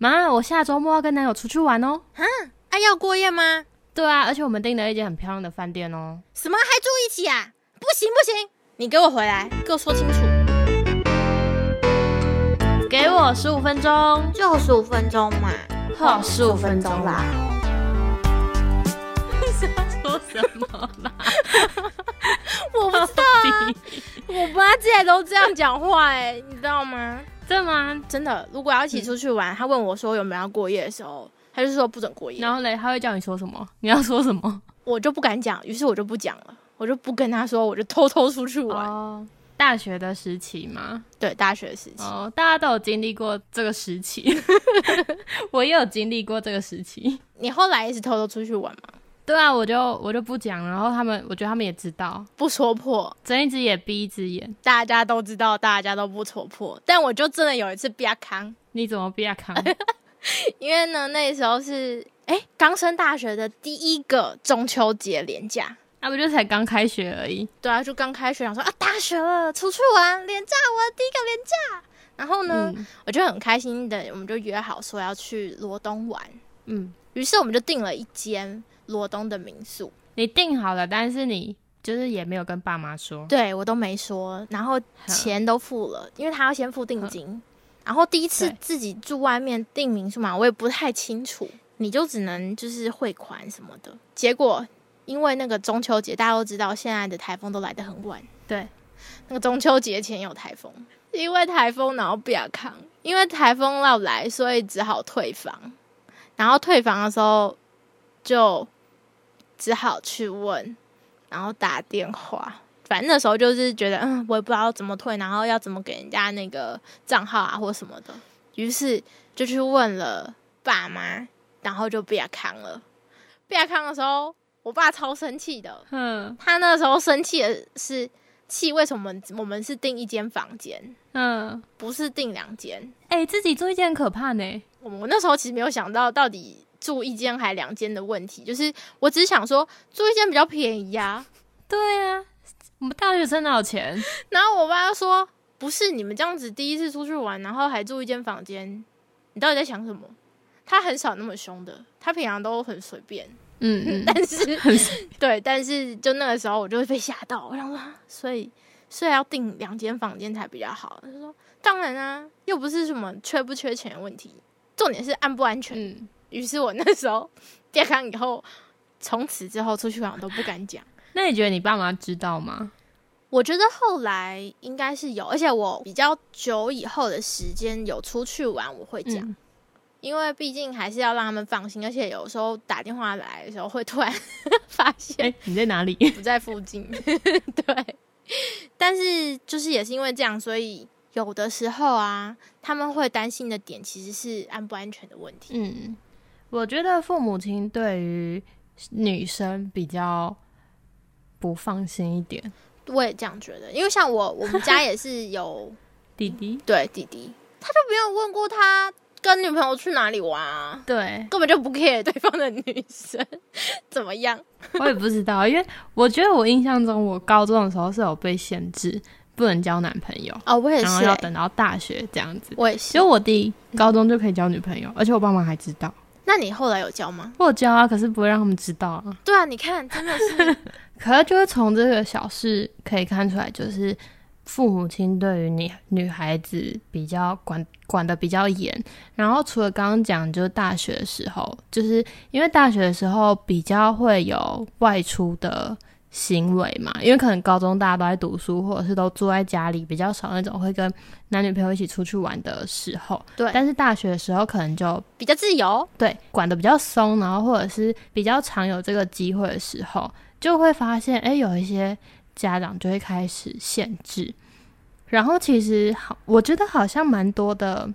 妈，我下周末要跟男友出去玩哦。啊，要过夜吗？对啊，而且我们订了一间很漂亮的饭店哦。什么还住一起啊？不行不行，你给我回来，给我说清楚。给我十五分钟，就十五分钟嘛，好，十五分钟啦。说什么啦？我不知道啊，我妈之前都这样讲话哎、你知道吗？真的吗？真的，如果要一起出去玩，他问我说有没有要过夜的时候，他就说不准过夜，然后嘞，他会叫你说什么？你要说什么？我就不敢讲，于是我就不讲了，我就不跟他说，我就偷偷出去玩。哦，大学的时期吗？对，大学时期，哦，大家都有经历过这个时期，我也有经历过这个时期。你后来一直偷偷出去玩吗？对啊，我就我就不讲，然后他们，我觉得他们也知道，不戳破，睁一只眼闭一只眼。大家都知道，大家都不戳破。但我就真的有一次比较康，你怎么比较扛？因为呢，那时候是哎刚升大学的第一个中秋节连假。那不就才刚开学而已？对啊，就刚开学，想说啊，大学了，出去玩，连假，我的第一个连假。然后呢，嗯我就很开心的，我们就约好说要去罗东玩。嗯，于是我们就订了一间罗东的民宿，你订好了，但是你就是也没有跟爸妈说。对我都没说，然后钱都付了，因为他要先付定金。然后第一次自己住外面订民宿嘛，我也不太清楚，你就只能就是汇款什么的。结果因为那个中秋节，大家都知道现在的台风都来得很晚，对，那个中秋节前有台风，因为台风然后不要扛，因为台风要来，所以只好退房。然后退房的时候就只好去问，然后打电话。反正那时候就是觉得，嗯，我也不知道怎么退，然后要怎么给人家那个账号啊或什么的。于是就去问了爸妈，然后就被他扛了。被他扛的时候，我爸超生气的，嗯他那时候生气的是气为什么我们是订一间房间，嗯，不是订两间。哎、自己住一间很可怕呢。我我那时候其实没有想到到底住一间还两间的问题，就是我只是想说住一间比较便宜呀、对啊，我们大学生哪有钱？然后我爸就说：“不是你们这样子第一次出去玩，然后还住一间房间，你到底在想什么？”他很少那么凶的，他平常都很随便。嗯嗯，但是 很对，但是就那个时候我就会被吓到，我想说，啊所以所以要订两间房间才比较好。他说：“当然啊，又不是什么缺不缺钱的问题，重点是安不安全。嗯，于是我那时候 健康以后，从此之后出去玩我都不敢讲。那你觉得你爸妈知道吗？我觉得后来应该是有，而且我比较久以后的时间有出去玩，我会讲，嗯因为毕竟还是要让他们放心，而且有时候打电话来的时候会突然 发现哎、你在哪里？不在附近，对。但是就是也是因为这样，所以有的时候啊，他们会担心的点其实是安不安全的问题。嗯，我觉得父母亲对于女生比较不放心一点。我也这样觉得，因为像我，我们家也是有 弟弟，对弟弟，他就没有问过他跟女朋友去哪里玩啊，对根本就不 care 对方的女生 怎么样。我也不知道，因为我觉得我印象中，我高中的时候是有被限制不能交男朋友，哦，我也然后是、欸，要等到大学这样子。我也是其实。我弟高中就可以交女朋友，而且我爸妈还知道。那你后来有教吗？我有教啊，可是不会让他们知道啊。对啊，你看，真的是 可是就是从这个小事可以看出来，就是父母亲对于你女孩子比较管管的比较严。然后除了刚刚讲，就是大学的时候，就是因为大学的时候比较会有外出的行为嘛，因为可能高中大家都在读书，或者是都住在家里，比较少那种会跟男女朋友一起出去玩的时候。对但是大学的时候可能就比较自由。对，管的比较松，然后或者是比较常有这个机会的时候，就会发现，哎，有一些家长就会开始限制。然后其实好，我觉得好像蛮多的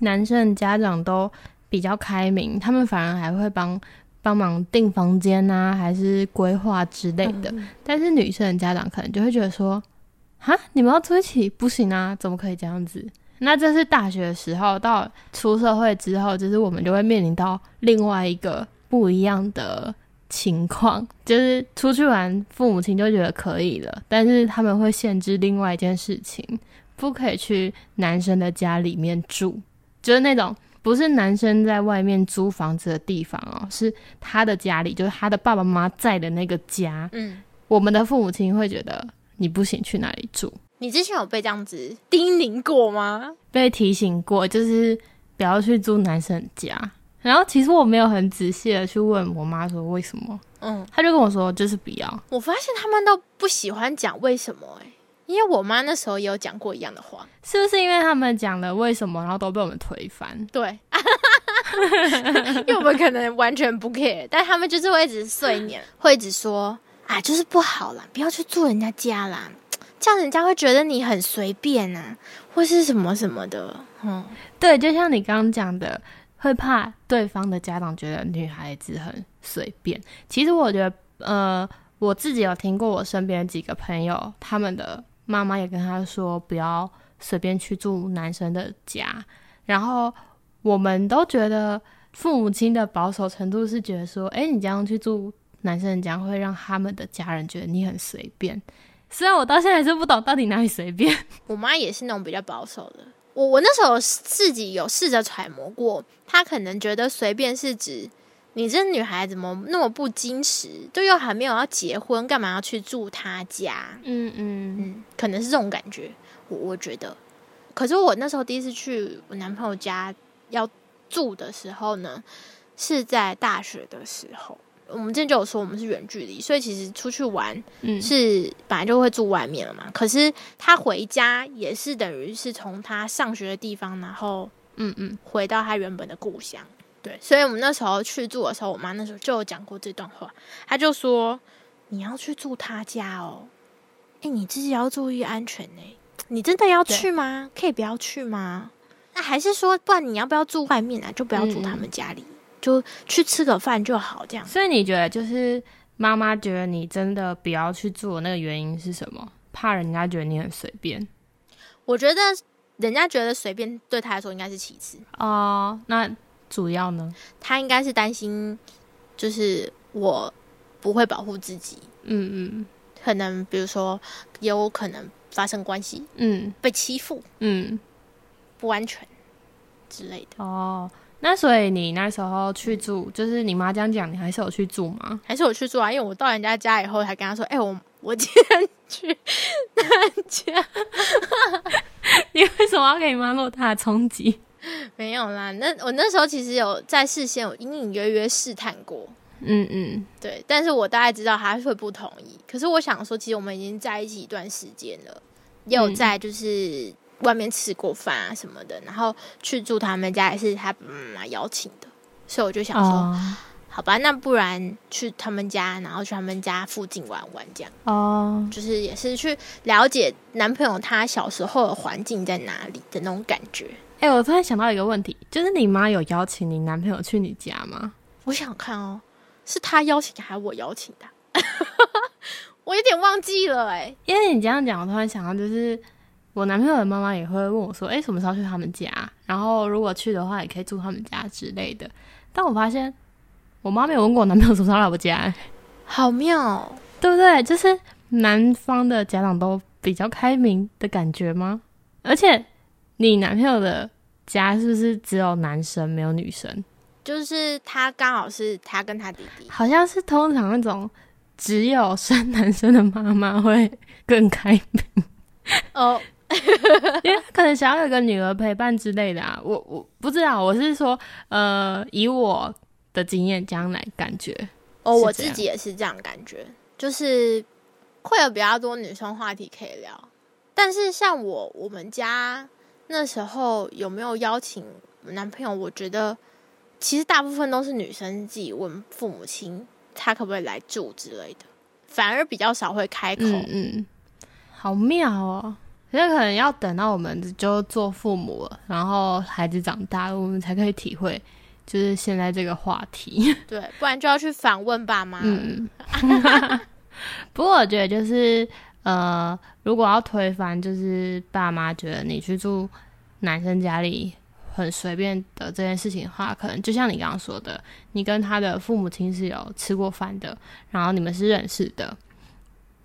男生家长都比较开明，他们反而还会帮帮忙订房间啊，还是规划之类的。但是女生的家长可能就会觉得说，哈，你们要住一起不行啊，怎么可以这样子？那这是大学的时候，到出社会之后，就是我们就会面临到另外一个不一样的情况，就是出去玩，父母亲就觉得可以了，但是他们会限制另外一件事情，不可以去男生的家里面住，就是那种不是男生在外面租房子的地方哦，是他的家里，就是他的爸爸妈妈在的那个家。嗯，我们的父母亲会觉得你不行去哪里住，你之前有被这样子叮咛过吗？被提醒过，就是不要去住男生家。然后其实我没有很仔细的去问我妈说为什么，嗯，她就跟我说就是不要。我发现他们都不喜欢讲为什么、欸，因为我妈那时候也有讲过一样的话。是不是因为他们讲了为什么，然后都被我们推翻？对，因为我们可能完全不 care，但他们就是会一直碎念，会一直说啊，就是不好啦，不要去住人家家啦，这样人家会觉得你很随便啊，或是什么什么的。嗯，对，就像你刚刚讲的，会怕对方的家长觉得女孩子很随便。其实我觉得，呃，我自己有听过我身边几个朋友，他们的妈妈也跟他说，不要随便去住男生的家。然后我们都觉得父母亲的保守程度是觉得说，哎，你这样去住男生的家，会让他们的家人觉得你很随便。虽然我到现在还是不懂到底哪里随便。我妈也是那种比较保守的。我我那时候自己有试着揣摩过，她可能觉得随便是指你这女孩怎么那么不矜持，就又还没有要结婚，干嘛要去住她家？嗯嗯嗯，可能是这种感觉，我我觉得。可是我那时候第一次去我男朋友家要住的时候呢，是在大学的时候。我们之前就有说我们是远距离，所以其实出去玩嗯，是本来就会住外面了嘛。可是他回家也是等于是从他上学的地方，然后嗯嗯。回到他原本的故乡。对，所以我们那时候去住的时候，我妈那时候就有讲过这段话，她就说：“你要去住他家哦，哎，你自己要注意安全呢。你真的要去吗？可以不要去吗？那还是说，不然你要不要住外面啊？就不要住他们家里，就去吃个饭就好，这样。所以你觉得就是妈妈觉得你真的不要去住那个原因是什么？怕人家觉得你很随便我觉得人家觉得随便对他来说应该是其次，哦、那主要呢？他应该是担心，就是我不会保护自己，嗯嗯可能比如说有可能发生关系、嗯被欺负、嗯不安全之类的。哦，那所以你那时候去住，就是你妈这样讲，你还是有去住吗？还是我去住啊，因为我到人家家以后，还跟他说：“哎、我我今天去他家。你为什么要给你妈那么大的冲击？” 没有啦，那我那时候其实有在事先有隐隐约约试探过，嗯嗯对，但是我大概知道他会不同意。可是我想说，其实我们已经在一起一段时间了，也有嗯在就是外面吃过饭啊什么的，然后去住他们家也是他妈妈邀请的，所以我就想说，哦好吧，那不然去他们家，然后去他们家附近玩玩，这样哦，就是也是去了解男朋友他小时候的环境在哪里的那种感觉。哎、我突然想到一个问题，就是你妈有邀请你男朋友去你家吗？我想看哦，是他邀请还是我邀请的？我有点忘记了哎、因为你这样讲，我突然想到，就是我男朋友的妈妈也会问我说：“哎、什么时候去他们家？然后如果去的话，也可以住他们家之类的。”但我发现我妈没有问过我男朋友什么时候来我家、欸好妙哦、对不对？就是男方的家长都比较开明的感觉吗？而且你男朋友的家是不是只有男生没有女生？就是他刚好是他跟他弟弟，好像是通常那种只有生男生的妈妈会更开明。哦，因为可能想要有个女儿陪伴之类的啊，我我不知道，我是说，呃，以我的经验将来感觉，哦，我自己也是这样感觉，就是会有比较多女生话题可以聊。但是像我我们家那时候有没有邀请男朋友？我觉得其实大部分都是女生自己问父母亲，他可不可以来住之类的，反而比较少会开口。嗯嗯，好妙哦。可是可能要等到我们就做父母了，然后孩子长大了，我们才可以体会，就是现在这个话题。对，不然就要去反问爸妈。嗯，不过我觉得就是呃，如果要推翻，就是爸妈觉得你去住男生家里很随便的这件事情的话，可能就像你刚刚说的，你跟他的父母亲是有吃过饭的，然后你们是认识的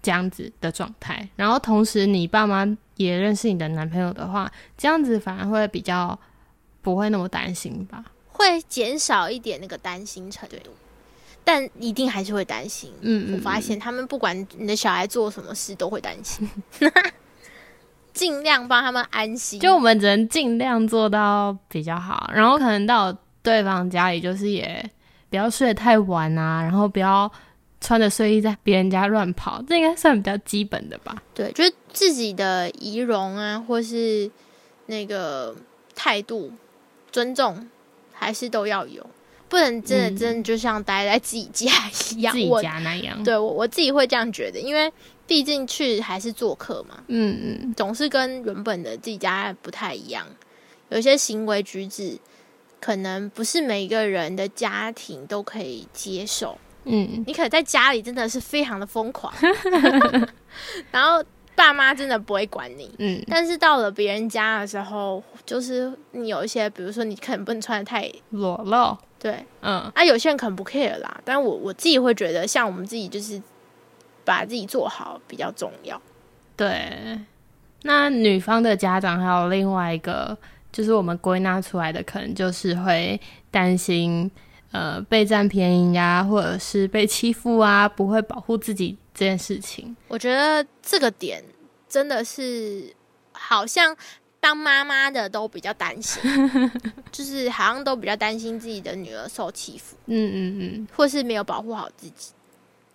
这样子的状态，然后同时你爸妈也认识你的男朋友的话，这样子反而会比较不会那么担心吧？会减少一点那个担心程度，但一定还是会担心。嗯我发现他们不管你的小孩做什么事，都会担心，尽量帮他们安心。就我们只能尽量做到比较好，然后可能到对方家里，就是也不要睡得太晚啊，然后不要穿着睡衣在别人家乱跑，这应该算比较基本的吧？对，就是自己的仪容啊，或是那个态度、尊重，还是都要有，不能真的嗯真的就像待在自己家一样。自己我家那样。对我我自己会这样觉得，因为毕竟去还是做客嘛，嗯嗯，总是跟原本的自己家不太一样，有一些行为举止。可能不是每一个人的家庭都可以接受，嗯，你可能在家里真的是非常的疯狂，然后爸妈真的不会管你，嗯。但是到了别人家的时候，就是你有一些，比如说你可能不能穿的太裸露，对，嗯。啊，有些人可能不 care 啦，但我我自己会觉得，像我们自己就是把自己做好比较重要。对。那女方的家长还有另外一个，就是我们归纳出来的，可能就是会担心呃被占便宜呀、或者是被欺负啊，不会保护自己这件事情。我觉得这个点真的是好像当妈妈的都比较担心，就是好像都比较担心自己的女儿受欺负。嗯嗯嗯，或是没有保护好自己。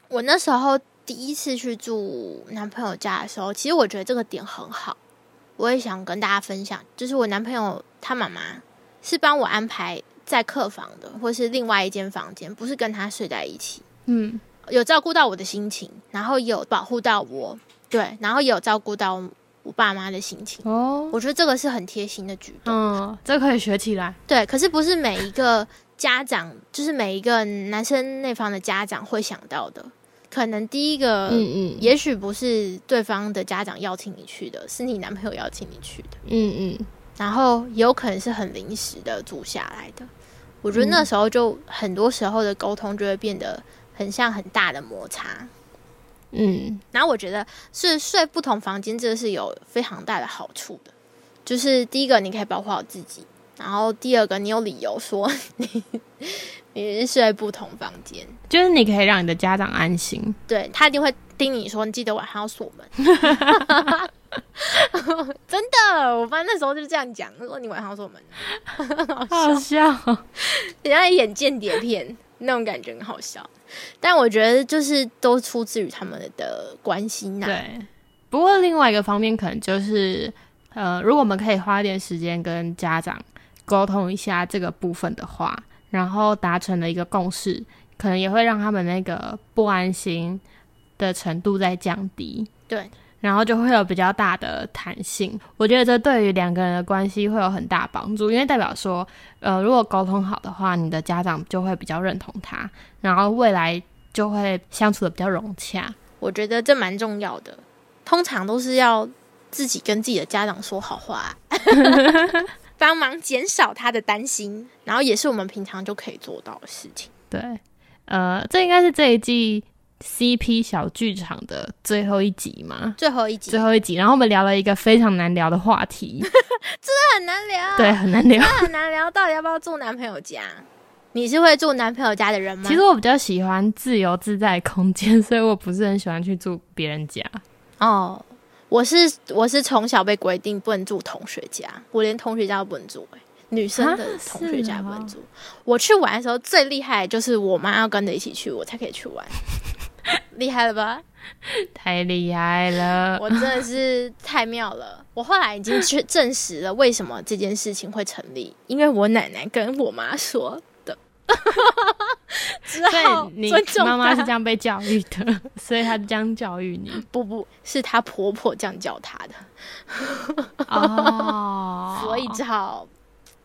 我那时候第一次去住男朋友家的时候，其实我觉得这个点很好，我也想跟大家分享。就是我男朋友他妈妈是帮我安排在客房的，或是另外一间房间，不是跟他睡在一起，嗯，有照顾到我的心情，然后有保护到我，对，然后也有照顾到我爸妈的心情。哦，我觉得这个是很贴心的举动。嗯，这可以学起来。对，可是不是每一个家长，就是每一个男生那方的家长会想到的。可能第一个，嗯嗯，也许不是对方的家长邀请你去的，是你男朋友邀请你去的，嗯嗯，然后有可能是很临时的住下来的。我觉得那时候就很多时候的沟通就会变得很像很大的摩擦。嗯，然后我觉得是睡不同房间，这个是有非常大的好处的。就是第一个，你可以保护好自己；然后第二个，你有理由说你你是睡不同房间，就是你可以让你的家长安心。对他一定会叮你说，你记得晚上要锁门。那时候就是这样讲，说你晚上要锁门，好好笑，人家演间谍片那种感觉很好笑。但我觉得就是都出自于他们的关心呐。对，不过另外一个方面可能就是，呃，如果我们可以花一点时间跟家长沟通一下这个部分的话，然后达成了一个共识，可能也会让他们那个不安心的程度在降低。对，然后就会有比较大的弹性。我觉得这对于两个人的关系会有很大帮助，因为代表说，呃，如果沟通好的话，你的家长就会比较认同他，然后未来就会相处的比较融洽。我觉得这蛮重要的。通常都是要自己跟自己的家长说好话，帮忙减少他的担心，然后也是我们平常就可以做到的事情。对，呃，这应该是这一季 CP 小剧场的最后一集嘛，最后一集最后一集，然后我们聊了一个非常难聊的话题，真的很难聊，对，，很难聊。很难聊，到底要不要住男朋友家？你是会住男朋友家的人吗？其实我比较喜欢自由自在的空间，所以我不是很喜欢去住别人家。哦，我是我是从小被规定不能住同学家，我连同学家都不能住、欸，女生的啊同学家不能住。我去玩的时候最厉害的就是我妈要跟着一起去，我才可以去玩，厉害了吧？太厉害了！我真的是太妙了。我后来已经去证实了为什么这件事情会成立，因为我奶奶跟我妈说的。只好所以你尊重妈妈是这样被教育的，所以她这样教育你。不不是她婆婆这样教她的，哦所以只好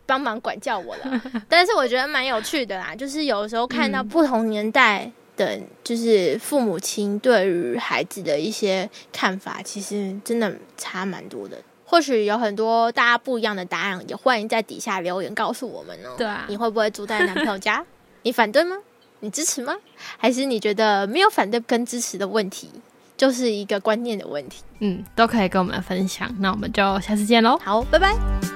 帮忙管教我了。但是我觉得蛮有趣的啦，就是有时候看到嗯不同年代的，就是父母亲对于孩子的一些看法，其实真的差蛮多的。或许有很多大家不一样的答案，也欢迎在底下留言告诉我们哦。对啊你会不会住在男朋友家？你反对吗？你支持吗？还是你觉得没有反对跟支持的问题，就是一个观念的问题？嗯，都可以跟我们分享。那我们就下次见喽。好，拜拜。